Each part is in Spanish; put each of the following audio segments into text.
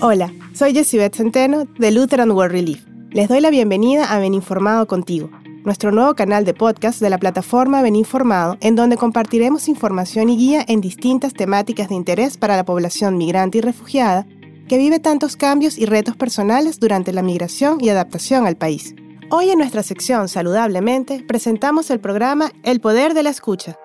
Hola, soy Beth Centeno de Lutheran World Relief. Les doy la bienvenida a Beninformado contigo, nuestro nuevo canal de podcast de la plataforma Beninformado, en donde compartiremos información y guía en distintas temáticas de interés para la población migrante y refugiada que vive tantos cambios y retos personales durante la migración y adaptación al país. Hoy en nuestra sección Saludablemente presentamos el programa El Poder de la Escucha,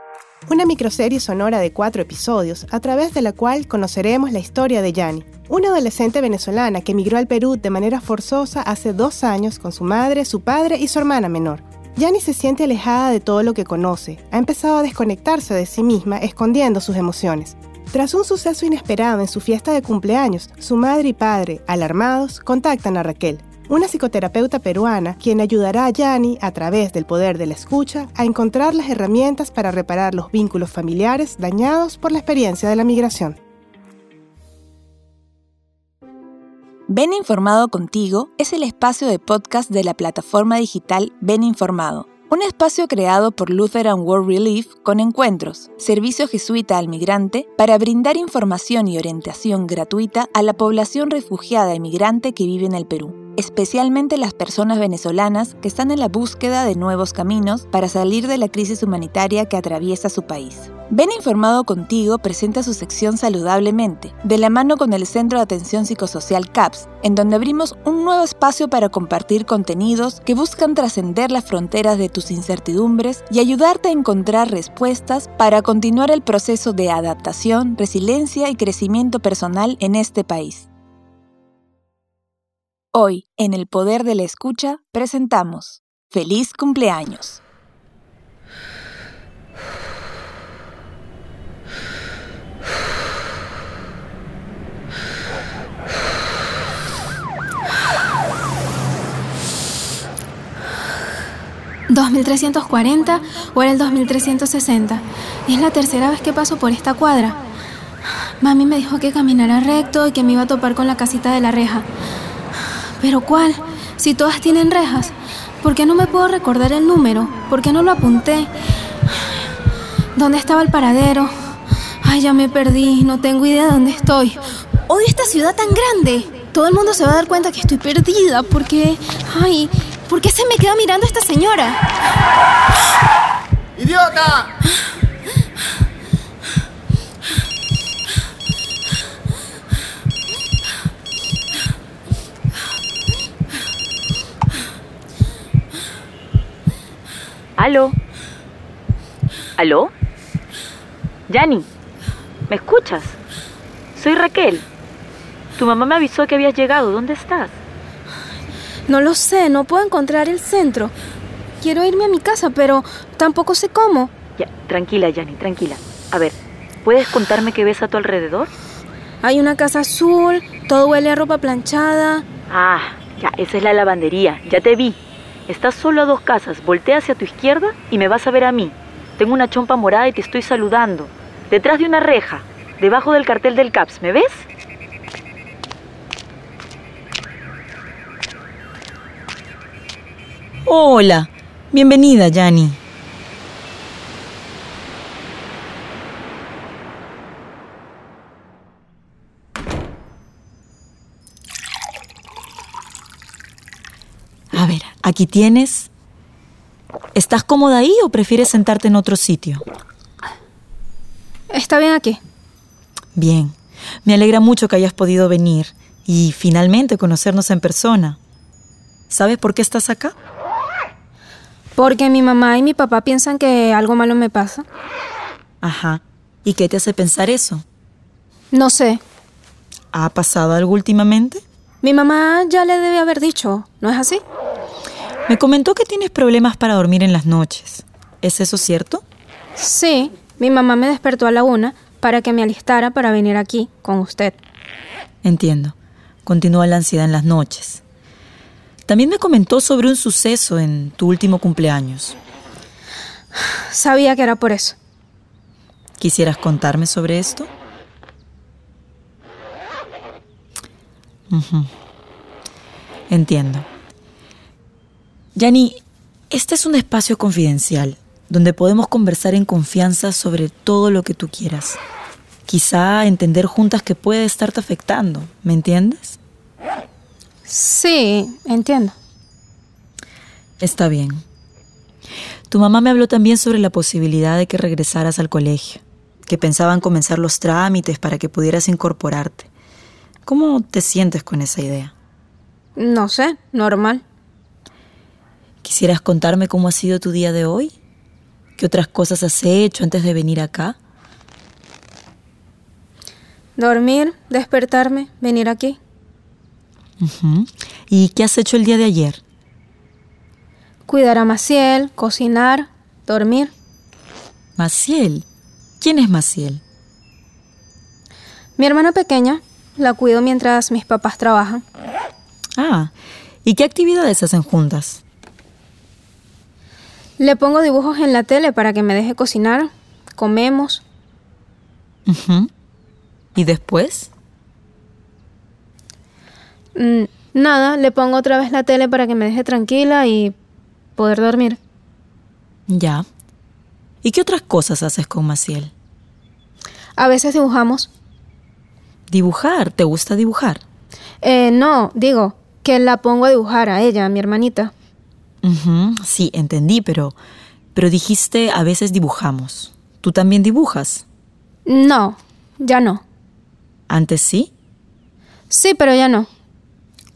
una microserie sonora de cuatro episodios a través de la cual conoceremos la historia de Yani, una adolescente venezolana que emigró al Perú de manera forzosa hace dos años con su madre, su padre y su hermana menor. Yani se siente alejada de todo lo que conoce, ha empezado a desconectarse de sí misma escondiendo sus emociones. Tras un suceso inesperado en su fiesta de cumpleaños, su madre y padre, alarmados, contactan a Raquel, una psicoterapeuta peruana quien ayudará a Yani, a través del poder de la escucha, a encontrar las herramientas para reparar los vínculos familiares dañados por la experiencia de la migración. Ven Informado contigo es el espacio de podcast de la plataforma digital Ven Informado un espacio creado por Lutheran World Relief con encuentros, servicio jesuita al migrante, para brindar información y orientación gratuita a la población refugiada y migrante que vive en el Perú, especialmente las personas venezolanas que están en la búsqueda de nuevos caminos para salir de la crisis humanitaria que atraviesa su país. Ven Informado Contigo presenta su sección Saludablemente, de la mano con el Centro de Atención Psicosocial CAPS, en donde abrimos un nuevo espacio para compartir contenidos que buscan trascender las fronteras de tus incertidumbres y ayudarte a encontrar respuestas para continuar el proceso de adaptación, resiliencia y crecimiento personal en este país. Hoy, en El Poder de la Escucha, presentamos Feliz cumpleaños. 2340 o era el 2360. Y es la tercera vez que paso por esta cuadra. Mami me dijo que caminara recto y que me iba a topar con la casita de la reja. ¿Pero cuál? Si todas tienen rejas. ¿Por qué no me puedo recordar el número? ¿Por qué no lo apunté? ¿Dónde estaba el paradero? Ay, ya me perdí, no tengo idea de dónde estoy. Odio esta ciudad tan grande. Todo el mundo se va a dar cuenta que estoy perdida porque... Ay, ¿Por qué se me queda mirando esta señora? ¡Idiota! ¿Aló? ¿Aló? Yani, ¿me escuchas? Soy Raquel. Tu mamá me avisó que habías llegado. ¿Dónde estás? No lo sé, no puedo encontrar el centro. Quiero irme a mi casa, pero tampoco sé cómo. Ya, tranquila, Yanni, tranquila. A ver, ¿puedes contarme qué ves a tu alrededor? Hay una casa azul, todo huele a ropa planchada. Ah, ya, esa es la lavandería, ya te vi. Estás solo a dos casas, voltea hacia tu izquierda y me vas a ver a mí. Tengo una chompa morada y te estoy saludando. Detrás de una reja, debajo del cartel del CAPS, ¿me ves? Hola, bienvenida, Yani. A ver, aquí tienes. ¿Estás cómoda ahí o prefieres sentarte en otro sitio? Está bien aquí. Bien. Me alegra mucho que hayas podido venir y finalmente conocernos en persona. ¿Sabes por qué estás acá? Porque mi mamá y mi papá piensan que algo malo me pasa. Ajá. ¿Y qué te hace pensar eso? No sé. ¿Ha pasado algo últimamente? Mi mamá ya le debe haber dicho, ¿no es así? Me comentó que tienes problemas para dormir en las noches. ¿Es eso cierto? Sí, mi mamá me despertó a la una para que me alistara para venir aquí con usted. Entiendo. Continúa la ansiedad en las noches. También me comentó sobre un suceso en tu último cumpleaños. Sabía que era por eso. ¿Quisieras contarme sobre esto? Entiendo. Yani, este es un espacio confidencial donde podemos conversar en confianza sobre todo lo que tú quieras. Quizá entender juntas que puede estarte afectando, ¿me entiendes? Sí, entiendo. Está bien. Tu mamá me habló también sobre la posibilidad de que regresaras al colegio, que pensaban comenzar los trámites para que pudieras incorporarte. ¿Cómo te sientes con esa idea? No sé, normal. ¿Quisieras contarme cómo ha sido tu día de hoy? ¿Qué otras cosas has hecho antes de venir acá? Dormir, despertarme, venir aquí. ¿Y qué has hecho el día de ayer? Cuidar a Maciel, cocinar, dormir. Maciel. ¿Quién es Maciel? Mi hermana pequeña la cuido mientras mis papás trabajan. Ah, ¿y qué actividades hacen juntas? Le pongo dibujos en la tele para que me deje cocinar. Comemos. ¿Y después? Mm, nada, le pongo otra vez la tele para que me deje tranquila y poder dormir. Ya. ¿Y qué otras cosas haces con Maciel? A veces dibujamos. Dibujar, ¿te gusta dibujar? Eh, no, digo, que la pongo a dibujar a ella, a mi hermanita. Sí, entendí, pero pero dijiste a veces dibujamos. ¿Tú también dibujas? No, ya no. ¿Antes sí? Sí, pero ya no.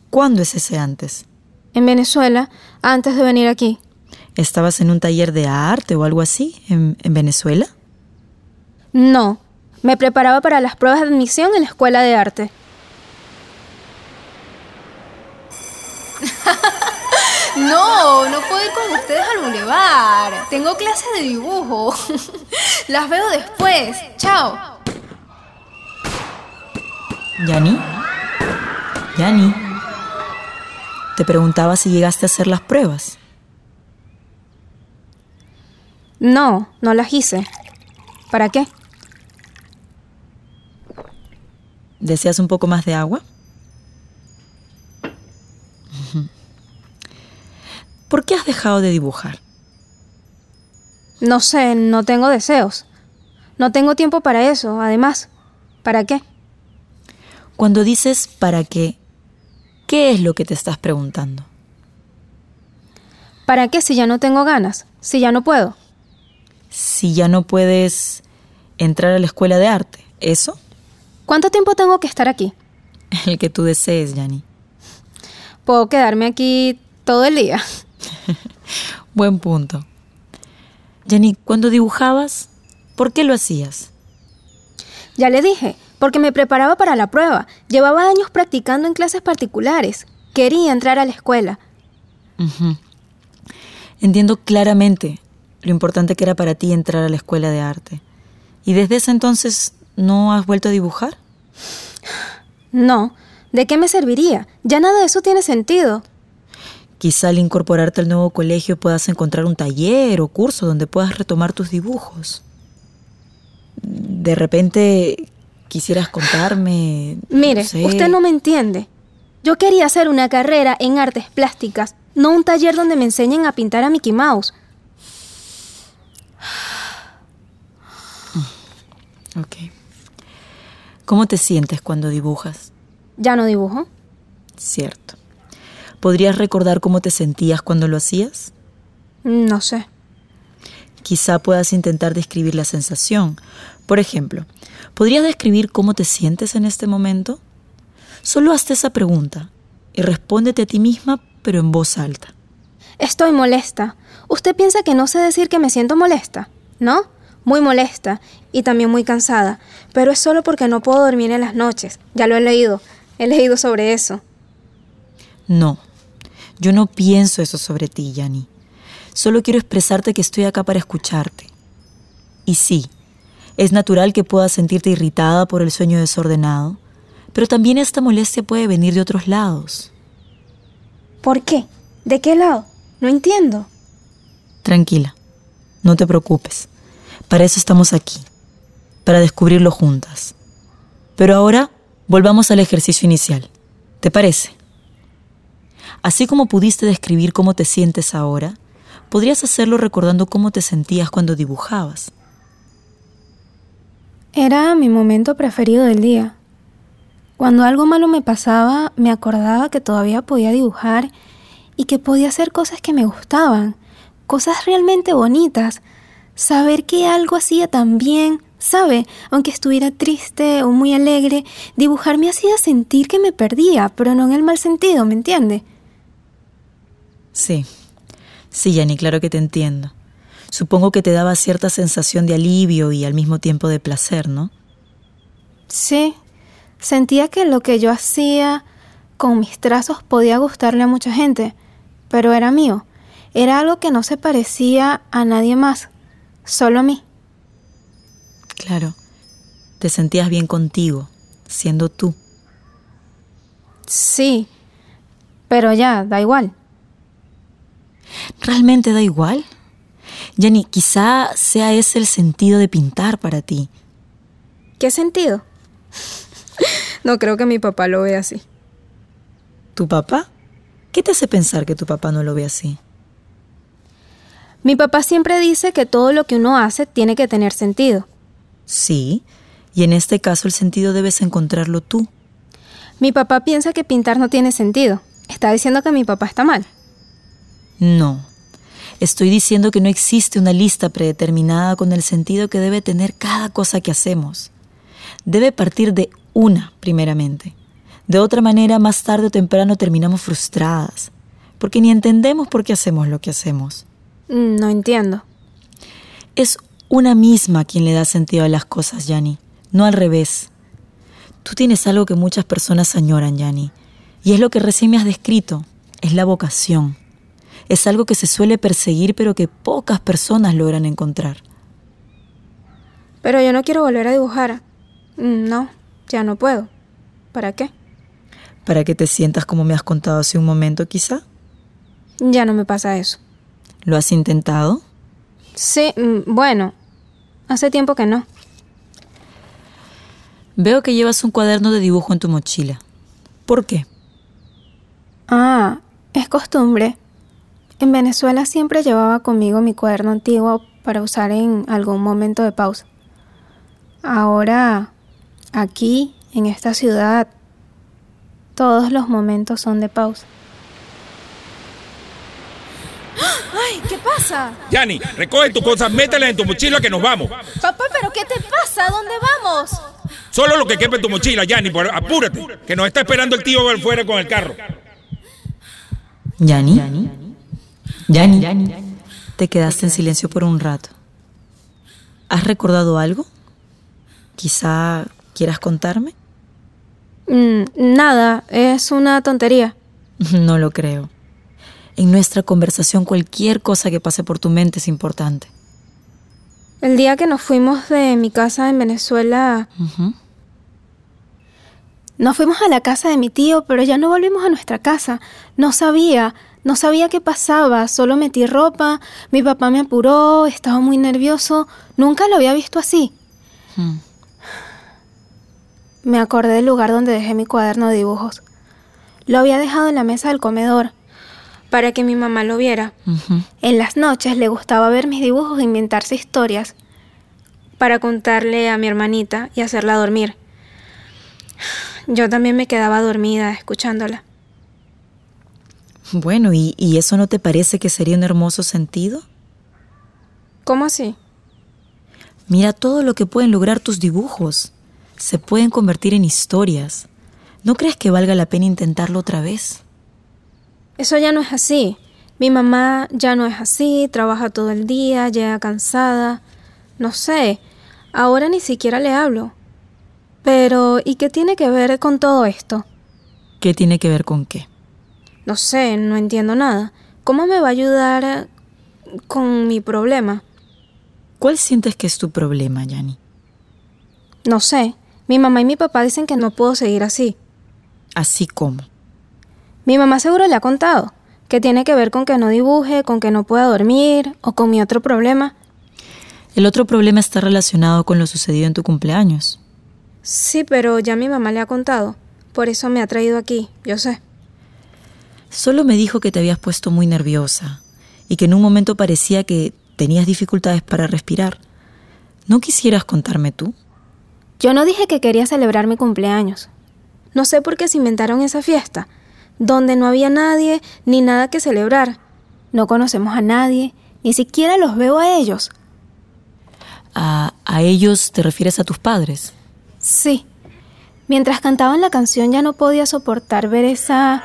¿Cuándo es ese antes? En Venezuela, antes de venir aquí. ¿Estabas en un taller de arte o algo así en, en Venezuela? No, me preparaba para las pruebas de admisión en la escuela de arte. No, no puedo ir con ustedes al bulevar. Tengo clases de dibujo. Las veo después. Chao. ¿Yani? ¿Yani? Te preguntaba si llegaste a hacer las pruebas. No, no las hice. ¿Para qué? ¿Deseas un poco más de agua? ¿Por qué has dejado de dibujar? No sé, no tengo deseos. No tengo tiempo para eso, además. ¿Para qué? Cuando dices para qué, ¿qué es lo que te estás preguntando? ¿Para qué si ya no tengo ganas? Si ya no puedo. Si ya no puedes entrar a la escuela de arte, ¿eso? ¿Cuánto tiempo tengo que estar aquí? El que tú desees, Yani. Puedo quedarme aquí todo el día. Buen punto. Yani, cuando dibujabas, ¿por qué lo hacías? Ya le dije, porque me preparaba para la prueba. Llevaba años practicando en clases particulares. Quería entrar a la escuela. Entiendo claramente lo importante que era para ti entrar a la escuela de arte. ¿Y desde ese entonces no has vuelto a dibujar? No, ¿de qué me serviría? Ya nada de eso tiene sentido. Quizá al incorporarte al nuevo colegio puedas encontrar un taller o curso donde puedas retomar tus dibujos. De repente quisieras contarme. Mire, sé. usted no me entiende. Yo quería hacer una carrera en artes plásticas, no un taller donde me enseñen a pintar a Mickey Mouse. Ok. ¿Cómo te sientes cuando dibujas? Ya no dibujo. Cierto. ¿Podrías recordar cómo te sentías cuando lo hacías? No sé. Quizá puedas intentar describir la sensación. Por ejemplo, ¿podrías describir cómo te sientes en este momento? Solo hazte esa pregunta y respóndete a ti misma, pero en voz alta. Estoy molesta. ¿Usted piensa que no sé decir que me siento molesta? ¿No? Muy molesta y también muy cansada. Pero es solo porque no puedo dormir en las noches. Ya lo he leído. He leído sobre eso. No, yo no pienso eso sobre ti, Yani. Solo quiero expresarte que estoy acá para escucharte. Y sí, es natural que puedas sentirte irritada por el sueño desordenado, pero también esta molestia puede venir de otros lados. ¿Por qué? ¿De qué lado? No entiendo. Tranquila, no te preocupes. Para eso estamos aquí, para descubrirlo juntas. Pero ahora volvamos al ejercicio inicial. ¿Te parece? Así como pudiste describir cómo te sientes ahora, podrías hacerlo recordando cómo te sentías cuando dibujabas. Era mi momento preferido del día. Cuando algo malo me pasaba, me acordaba que todavía podía dibujar y que podía hacer cosas que me gustaban, cosas realmente bonitas. Saber que algo hacía tan bien, ¿sabe? Aunque estuviera triste o muy alegre, dibujar me hacía sentir que me perdía, pero no en el mal sentido, ¿me entiende? Sí, sí, Jenny, claro que te entiendo. Supongo que te daba cierta sensación de alivio y al mismo tiempo de placer, ¿no? Sí, sentía que lo que yo hacía con mis trazos podía gustarle a mucha gente, pero era mío. Era algo que no se parecía a nadie más, solo a mí. Claro, te sentías bien contigo, siendo tú. Sí, pero ya, da igual. ¿Realmente da igual? Jenny, quizá sea ese el sentido de pintar para ti. ¿Qué sentido? no creo que mi papá lo vea así. ¿Tu papá? ¿Qué te hace pensar que tu papá no lo ve así? Mi papá siempre dice que todo lo que uno hace tiene que tener sentido. Sí, y en este caso el sentido debes encontrarlo tú. Mi papá piensa que pintar no tiene sentido. ¿Está diciendo que mi papá está mal? No. Estoy diciendo que no existe una lista predeterminada con el sentido que debe tener cada cosa que hacemos. Debe partir de una, primeramente. De otra manera, más tarde o temprano terminamos frustradas, porque ni entendemos por qué hacemos lo que hacemos. Mm, No entiendo. Es una misma quien le da sentido a las cosas, Yanni, no al revés. Tú tienes algo que muchas personas añoran, Yanni, y es lo que recién me has descrito, es la vocación. Es algo que se suele perseguir pero que pocas personas logran encontrar. Pero yo no quiero volver a dibujar. Mm, No, ya no puedo. ¿Para qué? Para que te sientas como me has contado hace un momento, quizá. Ya no me pasa eso. ¿Lo has intentado? Sí, mm, bueno, hace tiempo que no. Veo que llevas un cuaderno de dibujo en tu mochila. ¿Por qué? Ah, es costumbre. En Venezuela siempre llevaba conmigo mi cuaderno antiguo para usar en algún momento de pausa. Ahora, aquí, en esta ciudad, todos los momentos son de pausa. Ay, ¿qué pasa? Yanni, recoge tus cosas, mételas en tu mochila que nos vamos. Papá, ¿pero qué te pasa? ¿A dónde vamos? Solo lo que quepa en tu mochila, Yanni, por- apúrate, que nos está esperando el tío fuera con el carro. ¿Yani? ¿Yani? Te quedaste en silencio por un rato. ¿Has recordado algo? Quizá quieras contarme. Mm, nada, es una tontería. No lo creo. En nuestra conversación cualquier cosa que pase por tu mente es importante. El día que nos fuimos de mi casa en Venezuela, nos fuimos a la casa de mi tío, pero ya no volvimos a nuestra casa. No sabía, no sabía qué pasaba, solo metí ropa, mi papá me apuró, estaba muy nervioso, nunca lo había visto así. Mm. Me acordé del lugar donde dejé mi cuaderno de dibujos. Lo había dejado en la mesa del comedor, para que mi mamá lo viera. En las noches le gustaba ver mis dibujos e inventarse historias para contarle a mi hermanita y hacerla dormir. Yo también me quedaba dormida escuchándola. Bueno, ¿y, ¿y eso no te parece que sería un hermoso sentido? ¿Cómo así? Mira todo lo que pueden lograr tus dibujos. Se pueden convertir en historias. ¿No crees que valga la pena intentarlo otra vez? Eso ya no es así. Mi mamá ya no es así, trabaja todo el día, llega cansada. No sé, ahora ni siquiera le hablo. Pero, ¿y qué tiene que ver con todo esto? ¿Qué tiene que ver con qué? No sé, no entiendo nada. ¿Cómo me va a ayudar con mi problema? ¿Cuál sientes que es tu problema, Yani? No sé. Mi mamá y mi papá dicen que no puedo seguir así. Así como. Mi mamá seguro le ha contado que tiene que ver con que no dibuje, con que no pueda dormir o con mi otro problema. El otro problema está relacionado con lo sucedido en tu cumpleaños. Sí, pero ya mi mamá le ha contado. Por eso me ha traído aquí, yo sé. Solo me dijo que te habías puesto muy nerviosa y que en un momento parecía que tenías dificultades para respirar. ¿No quisieras contarme tú? Yo no dije que quería celebrar mi cumpleaños. No sé por qué se inventaron esa fiesta, donde no había nadie ni nada que celebrar. No conocemos a nadie, ni siquiera los veo a ellos. ¿A, a ellos te refieres a tus padres? Sí. Mientras cantaban la canción ya no podía soportar ver esa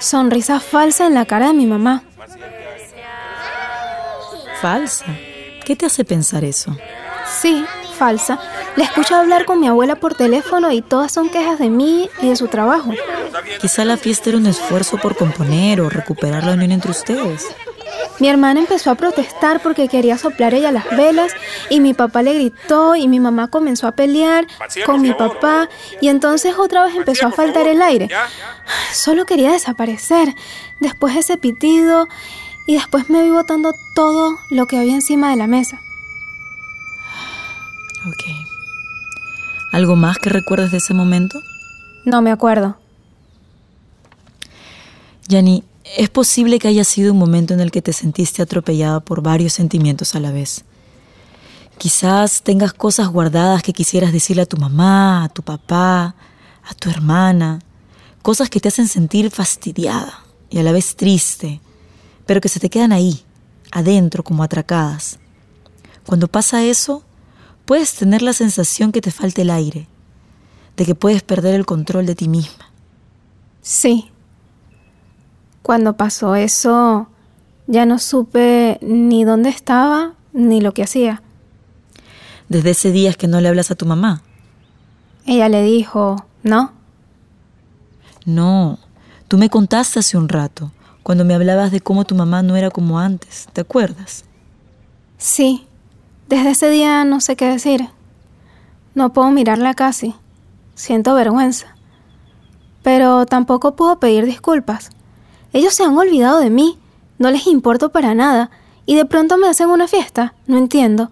sonrisa falsa en la cara de mi mamá. ¿Falsa? ¿Qué te hace pensar eso? Sí, falsa. Le escucho hablar con mi abuela por teléfono y todas son quejas de mí y de su trabajo. Quizá la fiesta era un esfuerzo por componer o recuperar la unión entre ustedes. Mi hermana empezó a protestar porque quería soplar ella las velas y mi papá le gritó y mi mamá comenzó a pelear con mi papá y entonces otra vez empezó a faltar el aire. Solo quería desaparecer después de ese pitido y después me vi botando todo lo que había encima de la mesa. Ok. ¿Algo más que recuerdes de ese momento? No me acuerdo. Yani, es posible que haya sido un momento en el que te sentiste atropellada por varios sentimientos a la vez. Quizás tengas cosas guardadas que quisieras decirle a tu mamá, a tu papá, a tu hermana, cosas que te hacen sentir fastidiada y a la vez triste, pero que se te quedan ahí, adentro, como atracadas. Cuando pasa eso, puedes tener la sensación que te falta el aire, de que puedes perder el control de ti misma. Sí. Cuando pasó eso, ya no supe ni dónde estaba ni lo que hacía. Desde ese día es que no le hablas a tu mamá. Ella le dijo, ¿no? No, tú me contaste hace un rato, cuando me hablabas de cómo tu mamá no era como antes, ¿te acuerdas? Sí. Desde ese día no sé qué decir. No puedo mirarla casi. Siento vergüenza. Pero tampoco puedo pedir disculpas. Ellos se han olvidado de mí, no les importo para nada, y de pronto me hacen una fiesta. No entiendo.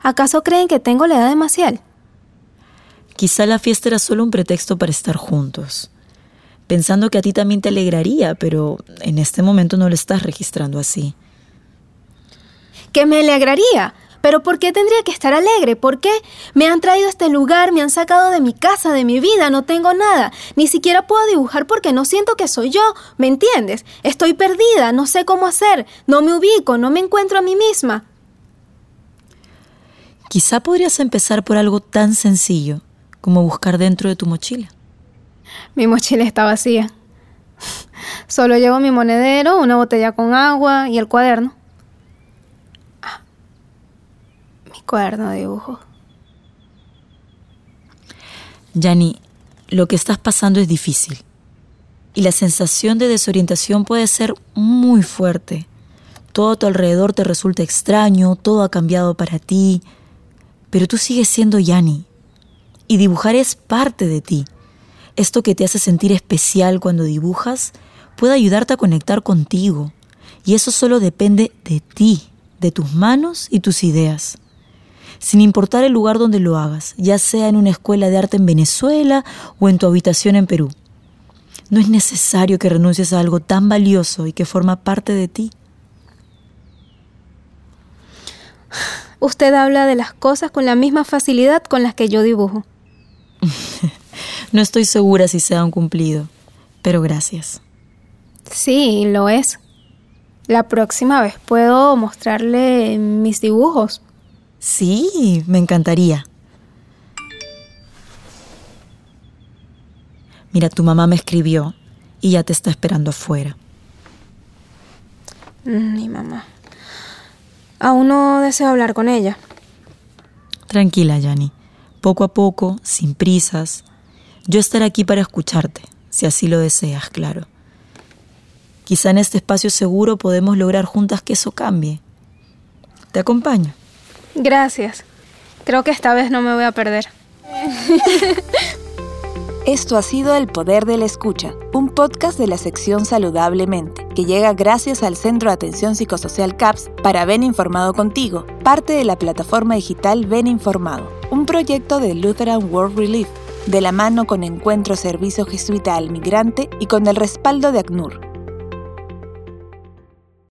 ¿Acaso creen que tengo la edad de Maciel? Quizá la fiesta era solo un pretexto para estar juntos, pensando que a ti también te alegraría, pero en este momento no lo estás registrando así. ¿Que me alegraría? ¿Pero por qué tendría que estar alegre? ¿Por qué? Me han traído a este lugar, me han sacado de mi casa, de mi vida, no tengo nada. Ni siquiera puedo dibujar porque no siento que soy yo, ¿me entiendes? Estoy perdida, no sé cómo hacer, no me ubico, no me encuentro a mí misma. Quizá podrías empezar por algo tan sencillo como buscar dentro de tu mochila. Mi mochila está vacía. Solo llevo mi monedero, una botella con agua y el cuaderno. Ah, mi cuaderno de dibujo. Yani, lo que estás pasando es difícil. Y la sensación de desorientación puede ser muy fuerte. Todo a tu alrededor te resulta extraño, todo ha cambiado para ti, pero tú sigues siendo Yani. Y dibujar es parte de ti. Esto que te hace sentir especial cuando dibujas puede ayudarte a conectar contigo. Y eso solo depende de ti, de tus manos y tus ideas. Sin importar el lugar donde lo hagas, ya sea en una escuela de arte en Venezuela o en tu habitación en Perú. No es necesario que renuncies a algo tan valioso y que forma parte de ti. Usted habla de las cosas con la misma facilidad con las que yo dibujo. no estoy segura si se han cumplido, pero gracias. Sí, lo es. La próxima vez puedo mostrarle mis dibujos. Sí, me encantaría. Mira, tu mamá me escribió y ya te está esperando afuera. Mi mamá. Aún no deseo hablar con ella. Tranquila, Yani. Poco a poco, sin prisas. Yo estaré aquí para escucharte, si así lo deseas, claro. Quizá en este espacio seguro podemos lograr juntas que eso cambie. Te acompaño. Gracias. Creo que esta vez no me voy a perder. Esto ha sido El Poder de la Escucha, un podcast de la sección Saludablemente, que llega gracias al Centro de Atención Psicosocial CAPS para Ven Informado Contigo, parte de la plataforma digital Ven Informado, un proyecto de Lutheran World Relief, de la mano con Encuentro Servicio Jesuita al Migrante y con el respaldo de ACNUR,